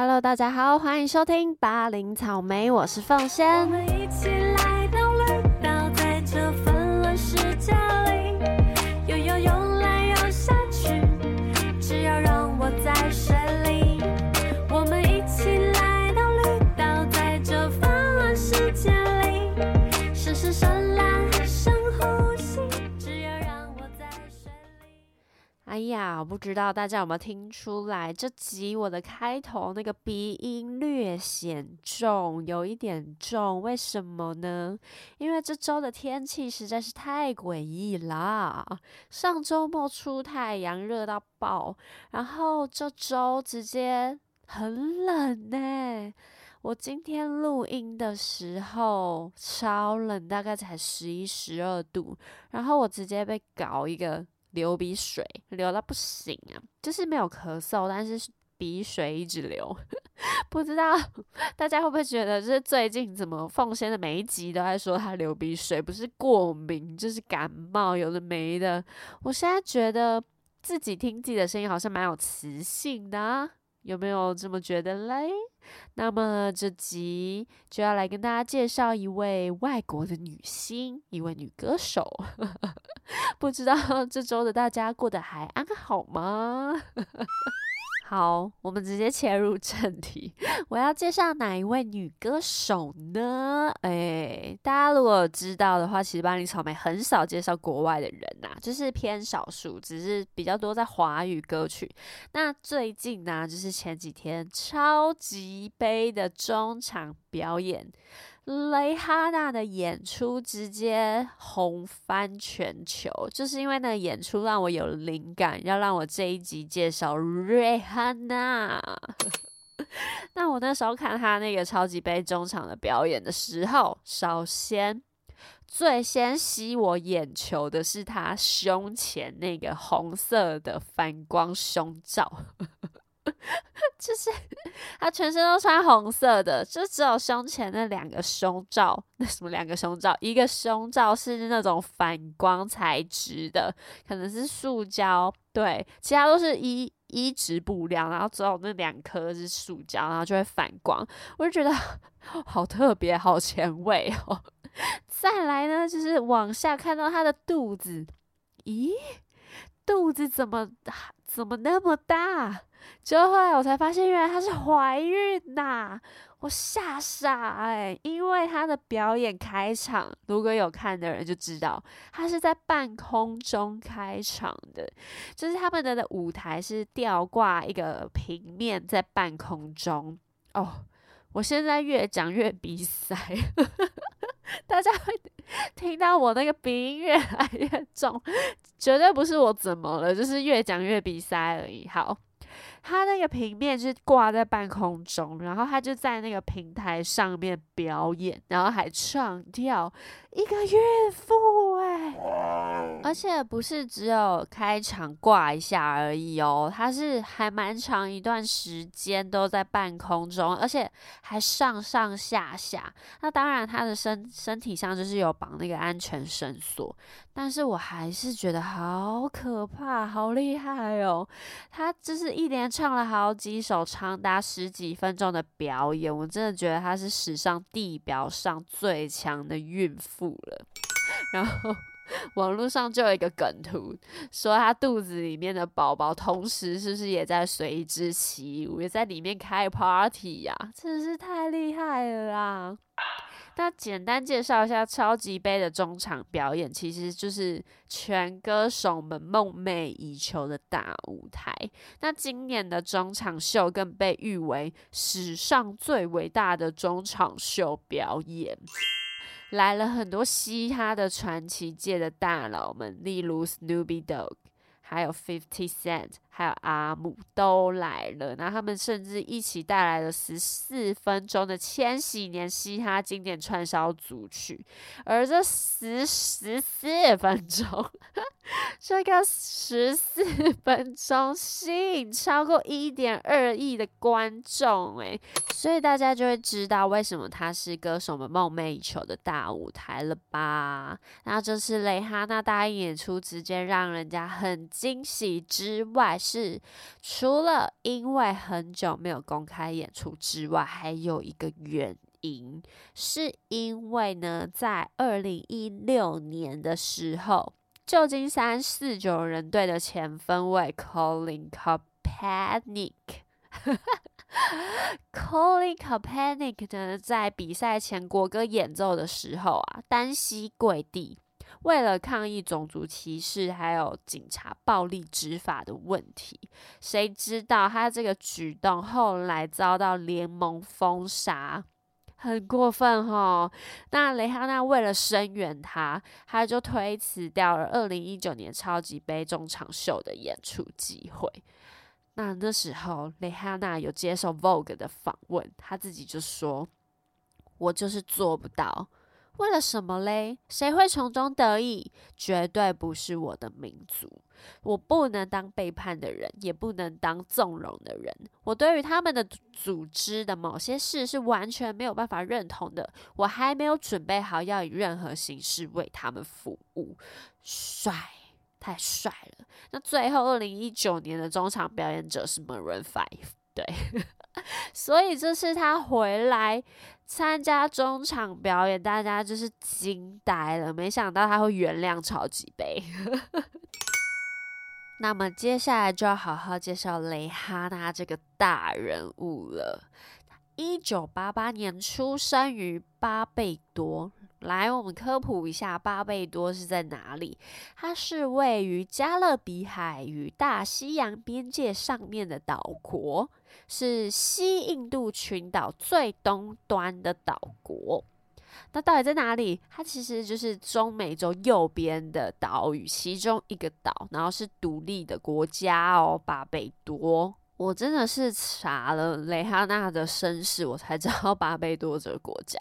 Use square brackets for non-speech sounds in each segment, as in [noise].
Hello，大家好，欢迎收听八零草莓，我是凤仙。哎呀，我不知道大家有没有听出来，这集我的开头那个鼻音略显重，有一点重，为什么呢？因为这周的天气实在是太诡异啦！上周末出太阳，热到爆，然后这周直接很冷呢、我今天录音的时候超冷，大概才十一、十二度，然后我直接被搞一个流鼻水，流到不行啊！就是没有咳嗽，但是鼻水一直流。[laughs] 不知道大家会不会觉得，就是最近怎么奉先的每一集都在说他流鼻水，不是过敏就是感冒，有的没的。我现在觉得自己听自己的声音好像蛮有磁性的、啊，有没有这么觉得嘞？那么这集就要来跟大家介绍一位外国的女星，一位女歌手。[laughs] 不知道这周的大家过得还安好吗？[laughs] 好，我们直接切入正题。[laughs] 我要介绍哪一位女歌手呢？诶，大家如果知道的话，其实巴黎草莓很少介绍国外的人呐、就是偏少数，只是比较多在华语歌曲。那最近呢、就是前几天超级杯的中场表演，蕾哈娜的演出直接红翻全球，就是因为那演出让我有灵感，要让我这一集介绍蕾哈娜。[laughs] 那我那时候看他那个超级杯中场的表演的时候，首先最先吸我眼球的是他胸前那个红色的反光胸罩。[laughs] 就是他全身都穿红色的，就只有胸前那两个胸罩，那什么两个胸罩，一个胸罩是那种反光材质的，可能是塑胶，对，其他都是一一直布料，然后只有那两颗是塑胶，然后就会反光，我就觉得 [laughs] 好特别，好前卫哦。[laughs] 再来呢，就是往下看到他的肚子，咦，肚子怎么怎么那么大？之后后来我才发现，原来她是怀孕呐、我吓傻哎、因为她的表演开场，如果有看的人就知道，她是在半空中开场的，就是他们的舞台是吊挂一个平面在半空中哦。我现在越讲越鼻塞，[laughs] 大家会听到我那个鼻音越来越重，绝对不是我怎么了，就是越讲越鼻塞而已。好。他那个平面是挂在半空中，然后他就在那个平台上面表演，然后还唱跳，一个孕妇哎、而且不是只有开场挂一下而已哦，他是还蛮长一段时间都在半空中，而且还上上下下。那当然，他的身身体上就是有绑那个安全绳索，但是我还是觉得好可怕，好厉害哦。他就是一连唱了好几首长达十几分钟的表演，我真的觉得她是史上地表上最强的孕妇了。然后网络上就有一个梗图，说她肚子里面的宝宝同时是不是也在随之起舞，也在里面开 party 呀、真是太厉害了啦！那简单介绍一下超级杯的中场表演，其实就是全歌手们梦寐以求的大舞台。那今年的中场秀更被誉为史上最伟大的中场秀表演。来了很多嘻哈的传奇界的大佬们，例如 Snoopy Dogg，还有 Fifty Cent，还有阿姆都来了。那他们甚至一起带来了十四分钟的千禧年嘻哈经典串烧组曲，而这十十四分钟，[laughs] 这个十四分钟吸引超过一点二亿的观众，诶，所以大家就会知道为什么它是歌手们梦寐以求的大舞台了吧？然后这次蕾哈娜大应演出，直接让人家很惊喜之外，是，除了因为很久没有公开演出之外，还有一个原因，是因为呢，在二零一六年的时候，旧金山四九人队的前锋卫 Colin Kaepernick。[laughs] Colin Kaepernick 呢，在比赛前国歌演奏的时候啊，单膝跪地，为了抗议种族歧视还有警察暴力执法的问题。谁知道他这个举动后来遭到联盟封杀，很过分哈。那雷哈娜为了声援他，他就推辞掉了二零一九年超级杯中场秀的演出机会。那那时候，蕾哈娜有接受 Vogue 的访问，她自己就说：“我就是做不到，为了什么嘞？谁会从中得益？绝对不是我的民族，我不能当背叛的人，也不能当纵容的人。我对于他们的组织的某些事是完全没有办法认同的，我还没有准备好要以任何形式为他们服务。”帅。太帅了！那最后二零一九年的中场表演者是 Maroon Five，对，[laughs] 所以这次他回来参加中场表演，大家就是惊呆了，没想到他会原谅超级杯。[laughs] 那么接下来就要好好介绍蕾哈娜这个大人物了。一九八八年出生于巴贝多。来，我们科普一下巴贝多是在哪里？它是位于加勒比海与大西洋边界上面的岛国，是西印度群岛最东端的岛国。那到底在哪里？它其实就是中美洲右边的岛屿其中一个岛，然后是独立的国家哦，巴贝多。我真的是查了蕾哈娜的身世，我才知道巴贝多这个国家。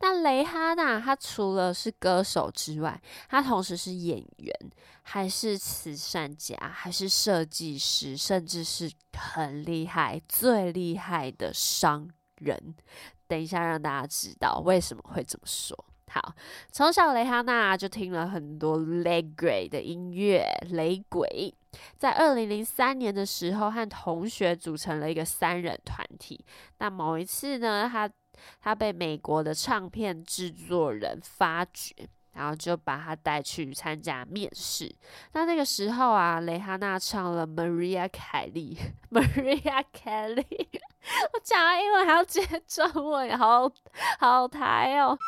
那蕾哈娜她除了是歌手之外，她同时是演员，还是慈善家，还是设计师，甚至是很厉害、最厉害的商人。等一下让大家知道为什么会这么说。好，从小蕾哈娜就听了很多雷鬼的音乐，雷鬼。在二零零三年的时候，和同学组成了一个三人团体。那某一次呢，他他被美国的唱片制作人发掘，然后就把他带去参加面试。那那个时候啊，蕾哈娜唱了 Maria 凯莉，[laughs] Maria Kelly，[laughs] 我讲了英文还要接中文，好好台哦。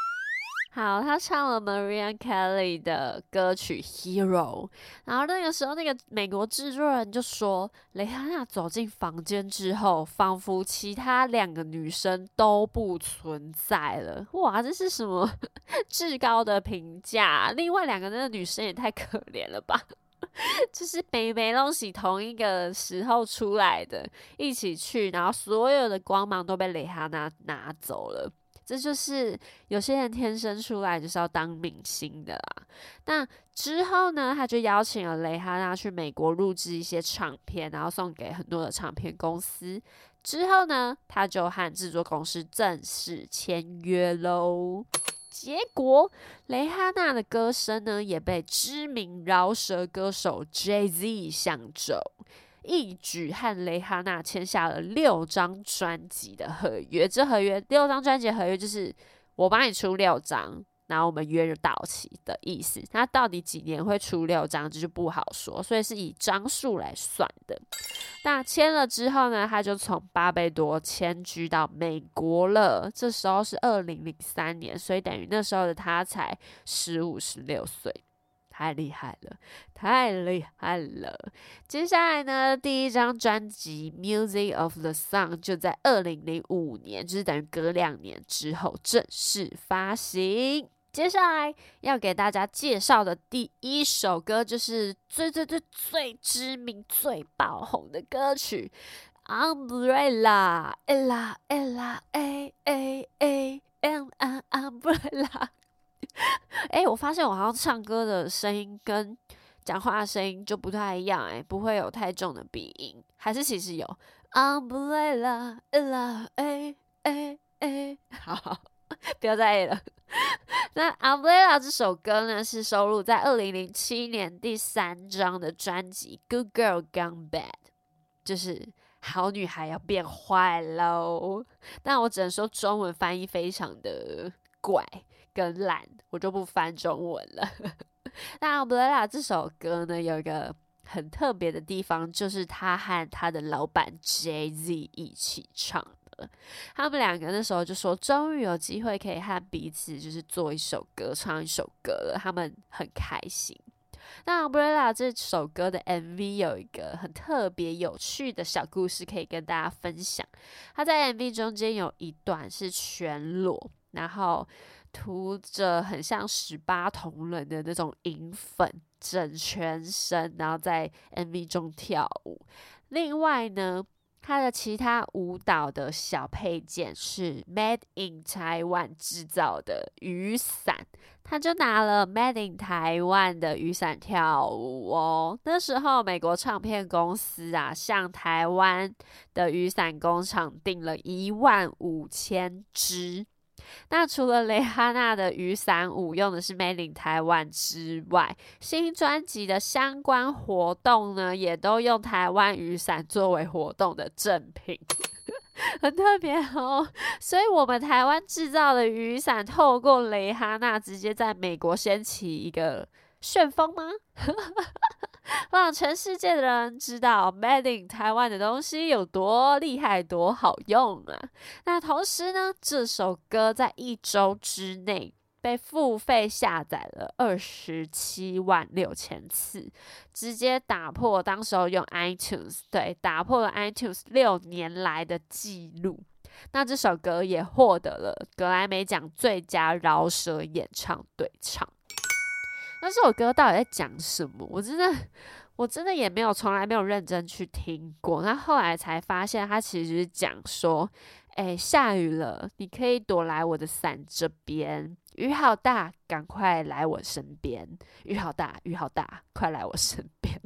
好，他唱了 Maria Kelly 的歌曲 Hero，然后那个时候，那个美国制作人就说，蕾哈娜走进房间之后，仿佛其他两个女生都不存在了。哇，这是什么 [laughs] 至高的评价？另外两个那个女生也太可怜了吧？[laughs] 就是北北东西同一个时候出来的，一起去，然后所有的光芒都被蕾哈娜拿走了。这就是有些人天生出来就是要当明星的啦。那之后呢，他就邀请了蕾哈娜去美国录制一些唱片，然后送给很多的唱片公司。之后呢，他就和制作公司正式签约喽。结果，蕾哈娜的歌声呢，也被知名饶舌歌手 Jay Z 相中。一举和蕾哈娜签下了六张专辑的合约，这合约六张专辑合约就是我帮你出六张，然后我们约就到期的意思。那到底几年会出六张，这就不好说，所以是以张数来算的。那签了之后呢，他就从巴贝多迁居到美国了。这时候是二零零三年，所以等于那时候的他才十五、十六岁。太厉害了，太厉害了！接下来呢，第一张专辑《Music of the Sun》就在二零零五年，就是等于隔两年之后正式发行。接下来要给大家介绍的第一首歌，就是最最最最知名、最爆红的歌曲《Umbrella》，ella ella a a a m an umbrella。[laughs] 哎，我发现我好像唱歌的声音跟讲话的声音就不太一样，哎，不会有太重的鼻音，还是其实有。Umbrella, ella, a a a，好，不要再 A 了。那 Umbrella 这首歌呢，是收录在二零零七年第三张的专辑《Good Girl Gone Bad》。就是好女孩要变坏喽。但我只能说中文翻译非常的怪跟烂，我就不翻中文了。[laughs] 那《Brella》这首歌呢，有一个很特别的地方，就是他和他的老板 Jay Z 一起唱的。他们两个那时候就说，终于有机会可以和彼此就是做一首歌，唱一首歌了，他们很开心。那《Umbrella》这首歌的 MV 有一个很特别有趣的小故事，可以跟大家分享。他在 MV 中间有一段是全裸，然后。涂着很像十八铜人的那种银粉，整全身，然后在 MV 中跳舞。另外呢，它的其他舞蹈的小配件是 Made in Taiwan 制造的雨伞，他就拿了 Made in Taiwan 的雨伞跳舞哦。那时候美国唱片公司啊，向台湾的雨伞工厂订了一万五千支。那除了蕾哈娜的雨伞舞用的是 Made in Taiwan 之外，新专辑的相关活动呢，也都用台湾雨伞作为活动的赠品，[laughs] 很特别哦。所以，我们台湾制造的雨伞，透过蕾哈娜直接在美国掀起一个旋风吗？[laughs] 让全世界的人知道 Made in 台湾的东西有多厉害、多好用啊！那同时呢，这首歌在一周之内被付费下载了二十七万六千次，直接打破当时候用 iTunes 对打破了 iTunes 六年来的记录。那这首歌也获得了格莱美奖最佳饶舌演唱对唱。那这首歌到底在讲什么？我真的，我真的也没有从来没有认真去听过。那后来才发现，它其实是讲说，哎，下雨了，你可以躲来我的伞这边。雨好大，赶快来我身边。雨好大，雨好大，快来我身边。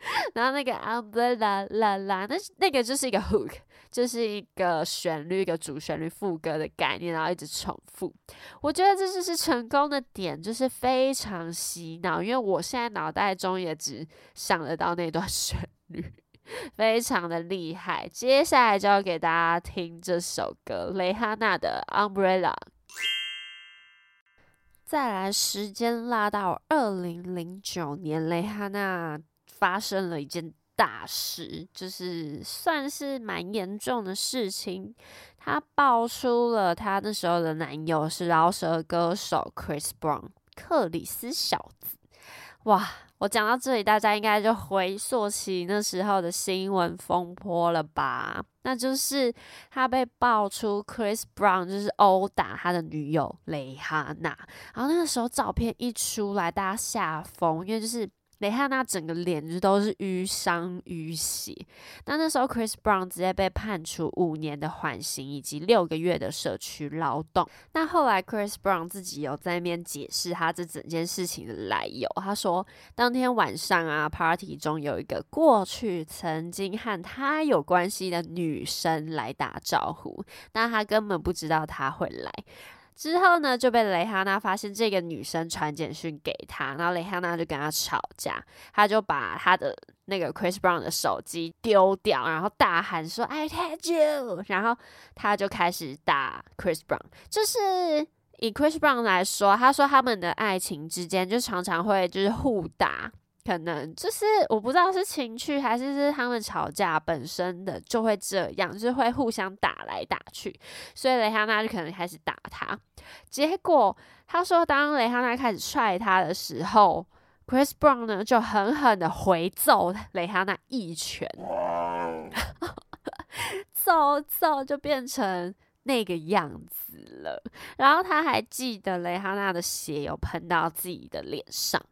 [laughs] 然后那个 umbrella 啦啦，那那个就是一个 hook，[laughs] 就是一个旋律，一个主旋律副歌的概念，然后一直重复。我觉得这就是成功的点，就是非常洗脑。因为我现在脑袋中也只想得到那段 [laughs] 旋律，非常的厉害。接下来就要给大家听这首歌，蕾哈娜的 umbrella。再来，时间拉到二零零九年，蕾哈娜。发生了一件大事，就是算是蛮严重的事情。她爆出了她那时候的男友是饶舌歌手 Chris Brown 克里斯小子。哇，我讲到这里，大家应该就回溯起那时候的新闻风波了吧？那就是他被爆出 Chris Brown 就是殴打他的女友蕾哈娜，然后那个时候照片一出来，大家吓疯，因为就是。蕾哈娜整个脸就都是淤伤淤血，那那时候 Chris Brown 直接被判处五年的缓刑以及六个月的社区劳动。那后来 Chris Brown 自己有在那边解释他这整件事情的来由，他说当天晚上啊，party 中有一个过去曾经和他有关系的女生来打招呼，那他根本不知道他会来。之后呢，就被蕾哈娜发现这个女生传简讯给他，然后蕾哈娜就跟他吵架，他就把他的那个 Chris Brown 的手机丢掉，然后大喊说 I hate you，然后他就开始打 Chris Brown。就是以 Chris Brown 来说，他说他们的爱情之间就常常会就是互打。可能就是我不知道是情趣还是是他们吵架本身的就会这样，就是会互相打来打去，所以蕾哈娜就可能开始打他。结果他说，当蕾哈娜开始踹他的时候，Chris Brown 呢就狠狠的回揍蕾哈娜一拳，揍揍就变成那个样子了。然后他还记得蕾哈娜的血有喷到自己的脸上。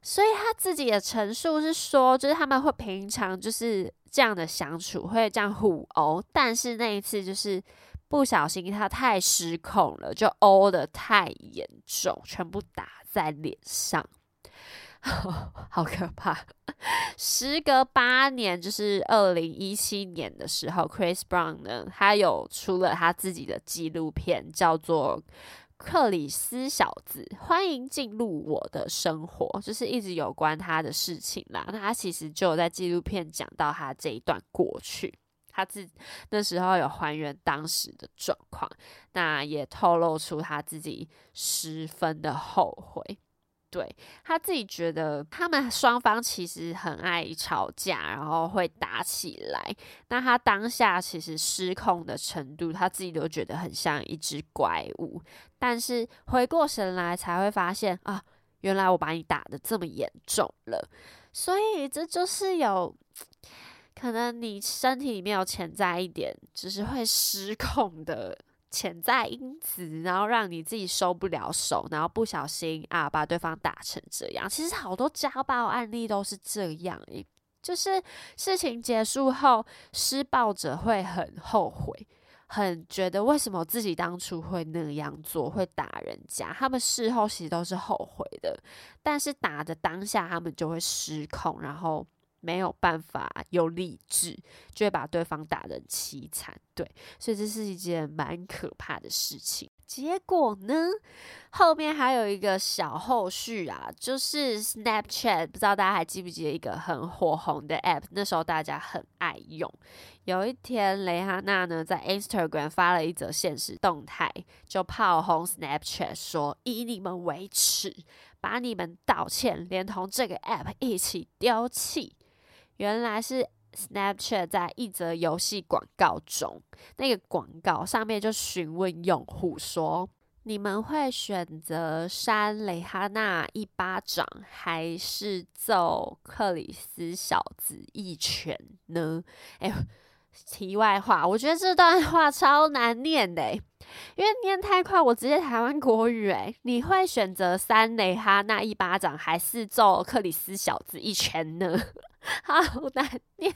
所以他自己的陈述是说，就是他们会平常就是这样的相处，会这样互殴，但是那一次就是不小心他太失控了，就殴的太严重，全部打在脸上，[laughs] 好可怕。时隔八年，就是二零一七年的时候，Chris Brown 呢，他有出了他自己的纪录片，叫做。克里斯小子，欢迎进入我的生活，就是一直有关他的事情啦。那他其实就在纪录片讲到他这一段过去，他自那时候有还原当时的状况，那也透露出他自己十分的后悔。对他自己觉得，他们双方其实很爱吵架，然后会打起来。那他当下其实失控的程度，他自己都觉得很像一只怪物。但是回过神来，才会发现啊，原来我把你打的这么严重了。所以这就是有可能你身体里面有潜在一点，就是会失控的。潜在因子，然后让你自己收不了手，然后不小心啊把对方打成这样。其实好多家暴案例都是这样，就是事情结束后，施暴者会很后悔，很觉得为什么自己当初会那样做，会打人家。他们事后其实都是后悔的，但是打的当下，他们就会失控，然后。没有办法有理智，就会把对方打得凄惨。对，所以这是一件蛮可怕的事情。结果呢，后面还有一个小后续啊，就是 Snapchat，不知道大家还记不记得一个很火红的 App？那时候大家很爱用。有一天，蕾哈娜呢在 Instagram 发了一则现实动态，就炮轰 Snapchat 说：“以你们为耻，把你们道歉连同这个 App 一起丢弃。”原来是 Snapchat 在一则游戏广告中，那个广告上面就询问用户说：“你们会选择扇蕾哈娜一巴掌，还是揍克里斯小子一拳呢？”哎，题外话，我觉得这段话超难念的，因为念太快，我直接台湾国语。哎，你会选择扇蕾哈娜一巴掌，还是揍克里斯小子一拳呢？[laughs] 好难念。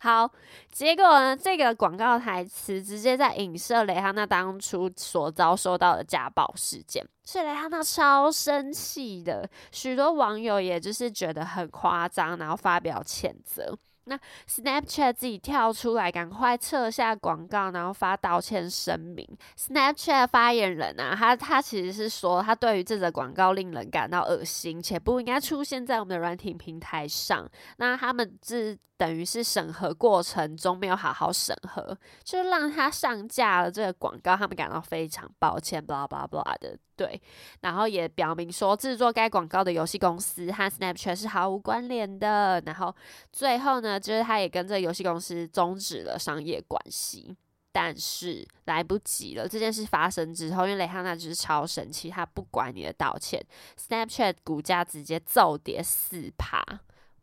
好，结果呢？这个广告台词直接在影射蕾哈娜当初所遭受到的家暴事件，所以蕾哈娜超生气的。许多网友也就是觉得很夸张，然后发表谴责。那 Snapchat 自己跳出来，赶快撤下广告，然后发道歉声明。Snapchat 发言人啊，他他其实是说，他对于这则广告令人感到恶心，且不应该出现在我们的软体平台上。那他们是。等于是审核过程中没有好好审核，就让他上架了这个广告，他们感到非常抱歉，blah blah blah 的，对，然后也表明说制作该广告的游戏公司和 Snapchat 是毫无关联的，然后最后呢，就是他也跟这游戏公司终止了商业关系，但是来不及了，这件事发生之后，因为雷哈娜就是超神奇，他不管你的道歉，Snapchat 股价直接骤跌四趴。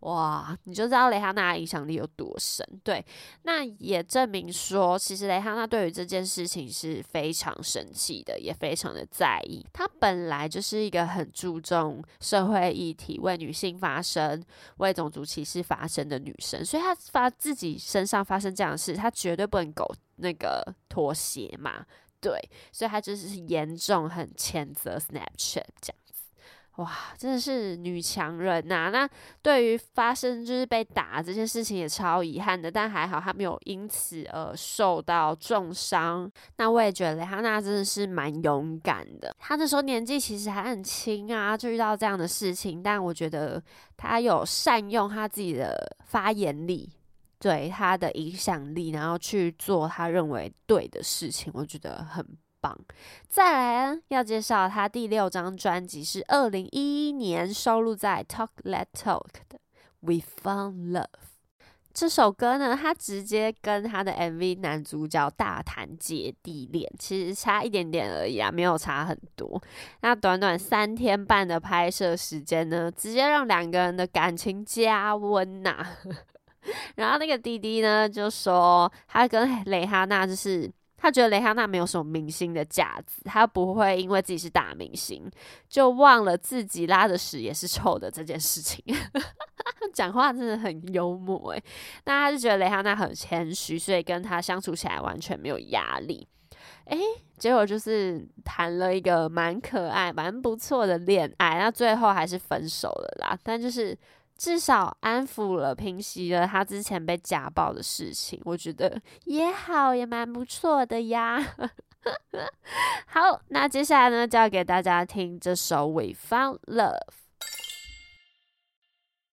哇，你就知道蕾哈娜影响力有多深，对，那也证明说，其实蕾哈娜对于这件事情是非常生气的，也非常的在意。她本来就是一个很注重社会议题、为女性发声、为种族歧视发声的女生，所以她发自己身上发生这样的事，她绝对不能苟那个妥协嘛，对，所以她就是严重很谴责 Snapchat 这样。哇，真的是女强人呐！那对于发生就是被打这件事情也超遗憾的，但还好她没有因此而受到重伤。那我也觉得蕾哈娜真的是蛮勇敢的。她那时候年纪其实还很轻啊，就遇到这样的事情，但我觉得她有善用她自己的发言力，对她的影响力，然后去做她认为对的事情，我觉得很。再来要介绍他第六张专辑是二零一一年收录在《Talk Let Talk》的《We Found Love》这首歌呢，他直接跟他的 MV 男主角大谈姐弟恋，其实差一点点而已啊，没有差很多。那短短三天半的拍摄时间呢，直接让两个人的感情加温呐。[laughs] 然后那个弟弟呢，就说他跟蕾哈娜就是。他觉得蕾哈娜没有什么明星的架子，他不会因为自己是大明星就忘了自己拉的屎也是臭的这件事情。[laughs] 讲话真的很幽默诶，那他就觉得蕾哈娜很谦虚，所以跟他相处起来完全没有压力。诶，结果就是谈了一个蛮可爱、蛮不错的恋爱，那最后还是分手了啦。但就是。至少安抚了、平息了他之前被家暴的事情，我觉得也好，也蛮不错的呀。[laughs] 好，那接下来呢，就要给大家听这首《We Found Love》。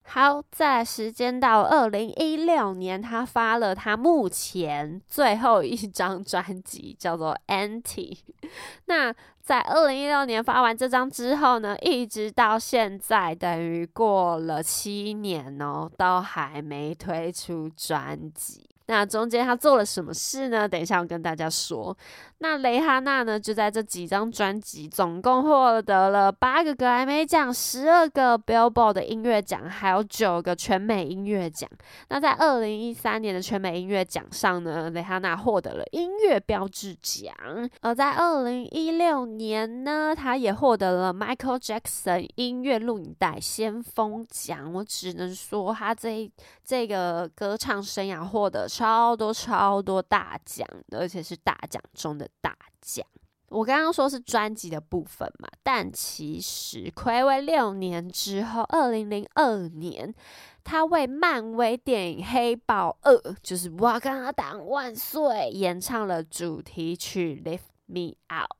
好，在时间到二零一六年，他发了他目前最后一张专辑，叫做《Anti》。那在二零一六年发完这张之后呢，一直到现在，等于过了七年哦，都还没推出专辑。那中间他做了什么事呢？等一下我跟大家说。那蕾哈娜呢，就在这几张专辑，总共获得了八个格莱美奖、十二个 Billboard 的音乐奖，还有九个全美音乐奖。那在二零一三年的全美音乐奖上呢，蕾哈娜获得了音乐标志奖。而在二零一六年呢，她也获得了 Michael Jackson 音乐录影带先锋奖。我只能说，她这这个歌唱生涯获得超多超多大奖，而且是大奖中的。大奖，我刚刚说是专辑的部分嘛，但其实暌违六年之后，二零零二年，他为漫威电影《黑豹二》就是《瓦干达万岁》演唱了主题曲《Lift Me Up》。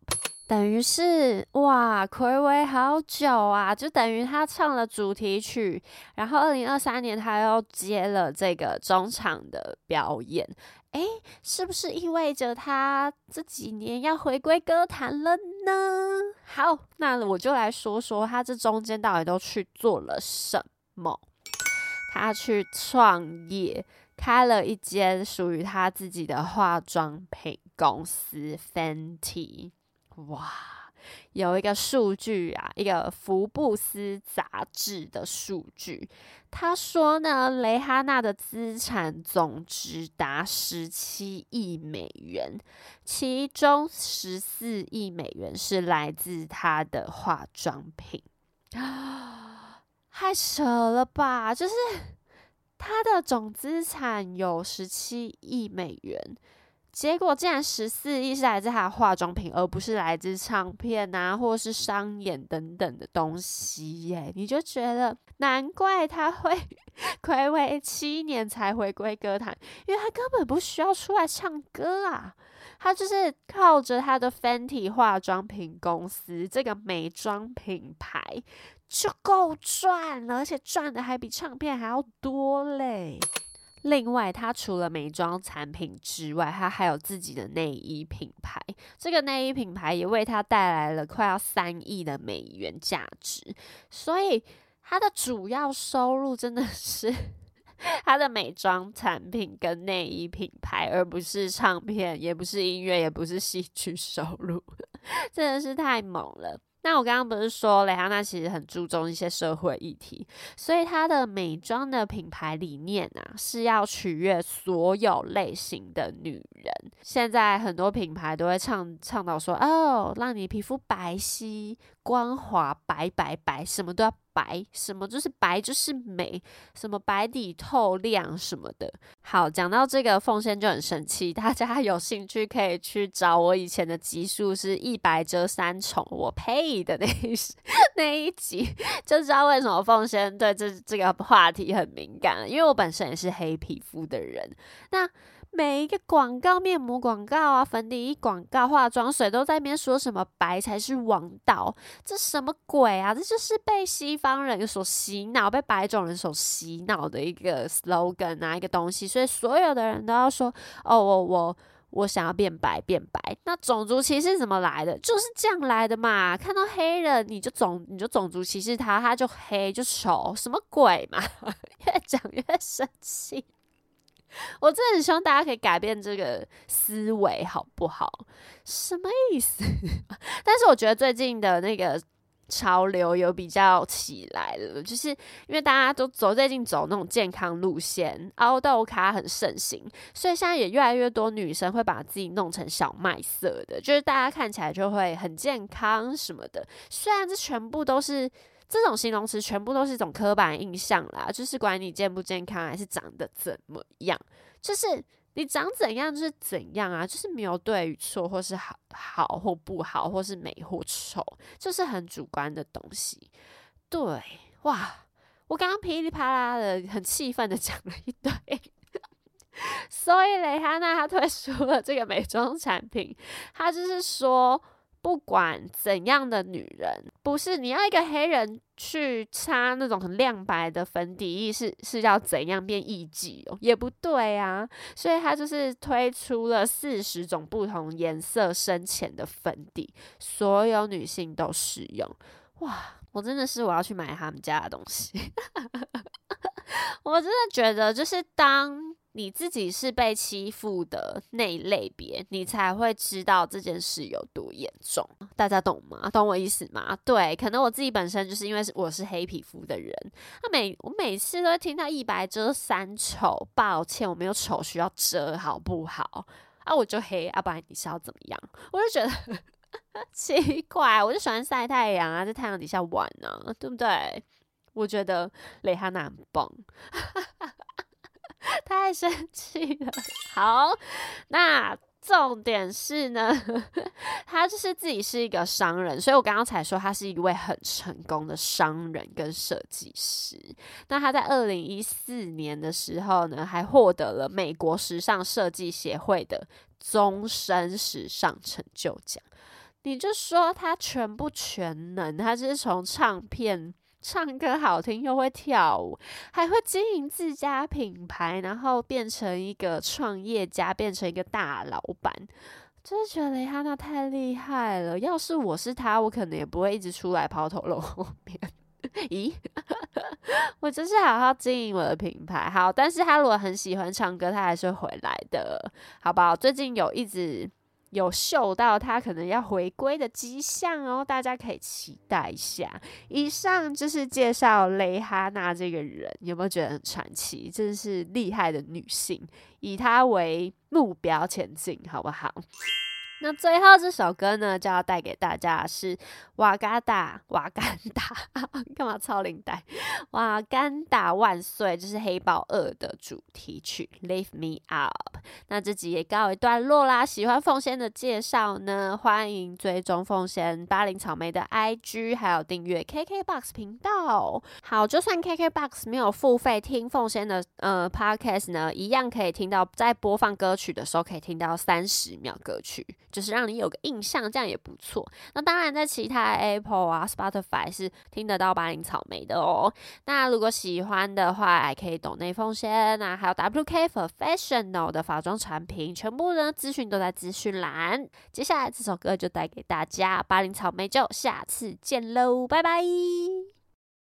等于是哇，暌违好久啊！就等于他唱了主题曲，然后二零二三年他又接了这个中场的表演。哎，是不是意味着他这几年要回归歌坛了呢？好，那我就来说说他这中间到底都去做了什么。他去创业，开了一间属于他自己的化妆品公司 Fenty。哇，有一个数据啊，一个福布斯杂志的数据，他说呢，蕾哈娜的资产总值达十七亿美元，其中十四亿美元是来自她的化妆品，太扯了吧！就是她的总资产有十七亿美元。结果竟然十四亿是来自他的化妆品，而不是来自唱片啊，或是商演等等的东西耶！你就觉得难怪他会 [laughs] 暌违七年才回归歌坛，因为他根本不需要出来唱歌啊，他就是靠着他的 Fenty 化妆品公司这个美妆品牌就够赚了，而且赚的还比唱片还要多嘞。另外，他除了美妆产品之外，他还有自己的内衣品牌。这个内衣品牌也为他带来了快要三亿的美元价值。所以，他的主要收入真的是 [laughs] 他的美妆产品跟内衣品牌，而不是唱片，也不是音乐，也不是戏剧收入，[laughs] 真的是太猛了。那我刚刚不是说蕾哈娜其实很注重一些社会议题，所以她的美妆的品牌理念啊是要取悦所有类型的女人。现在很多品牌都会倡倡导说，哦，让你皮肤白皙、光滑、白白白，什么都要。白什么就是白就是美，什么白底透亮什么的。好，讲到这个奉献就很生气，[laughs] 大家有兴趣可以去找我以前的集数，是一百遮三重，我配的那一那一集，就知道为什么奉献对这这个话题很敏感了，因为我本身也是黑皮肤的人。那每一个广告，面膜广告啊，粉底液广告，化妆水都在那边说什么白才是王道，这什么鬼啊？这就是被西方人所洗脑，被白种人所洗脑的一个 slogan 啊，一个东西。所以所有的人都要说，哦，我我我想要变白变白。那种族歧视怎么来的？就是这样来的嘛。看到黑人你就种你就种族歧视他，他就黑就丑，什么鬼嘛？[laughs] 越讲越生气。我真的很希望大家可以改变这个思维，好不好？什么意思？[laughs] 但是我觉得最近的那个潮流有比较起来了，就是因为大家都走最近走那种健康路线，凹豆咖很盛行，所以现在也越来越多女生会把自己弄成小麦色的，就是大家看起来就会很健康什么的。虽然这全部都是。这种形容词全部都是一种刻板印象啦，就是管你健不健康，还是长得怎么样，就是你长怎样就是怎样啊，就是没有对与错，或是好好或不好，或是美或丑，就是很主观的东西。对，哇，我刚刚噼里啪啦的很气愤的讲了一堆，[laughs] 所以蕾哈娜她推出了这个美妆产品，她就是说，不管怎样的女人，不是你要一个黑人去擦那种很亮白的粉底液，是是要怎样变艺妓哦？也不对啊。所以他就是推出了四十种不同颜色深浅的粉底，所有女性都适用。哇，我真的是我要去买他们家的东西。[laughs] 我真的觉得，就是当你自己是被欺负的那一类别，你才会知道这件事有多严重。大家懂吗？懂我意思吗？对，可能我自己本身就是因为我是黑皮肤的人，那每我每次都会听到一白遮三丑，抱歉，我没有丑需要遮，好不好？啊，我就黑，啊，不然你是要怎么样？我就觉得 [laughs] 奇怪，我就喜欢晒太阳啊，在太阳底下玩呢，对不对？我觉得蕾哈娜很棒，[laughs] 太生气了。好，那重点是呢，[laughs] 他就是自己是一个商人，所以我刚刚才说他是一位很成功的商人跟设计师。那他在二零一四年的时候呢，还获得了美国时尚设计协会的终身时尚成就奖。你就说他全不全能，他是从唱片。唱歌好听又会跳舞，还会经营自家品牌，然后变成一个创业家，变成一个大老板，真的觉得蕾哈娜太厉害了。要是我是他，我可能也不会一直出来抛头露面。[laughs] 咦，[laughs] 我就是好好经营我的品牌。好，但是他如果很喜欢唱歌，他还是会回来的，好不好？最近有一直。有嗅到他可能要回归的迹象哦，大家可以期待一下。以上就是介绍蕾哈娜这个人，有没有觉得很传奇？真是厉害的女性，以她为目标前进，好不好？那最后这首歌呢，就要带给大家是瓦嘎达瓦干达，干嘛超领带？瓦干达万岁！这是黑豹二的主题曲，Lift Me Up。那这集也告一段落啦。喜欢凤仙的介绍呢，欢迎追踪凤仙巴林草莓的 IG，还有订阅 KKBOX 频道。好，就算 KKBOX 没有付费听凤仙的呃 Podcast 呢，一样可以听到在播放歌曲的时候可以听到三十秒歌曲。就是让你有个印象，这样也不错。那当然，在其他 Apple 啊、Spotify 是听得到巴林草莓的哦。那如果喜欢的话，还可以懂内风仙啊，还有 WK Professional 的化妆产品，全部呢资讯都在资讯栏。接下来这首歌就带给大家，巴林草莓就下次见喽，拜拜。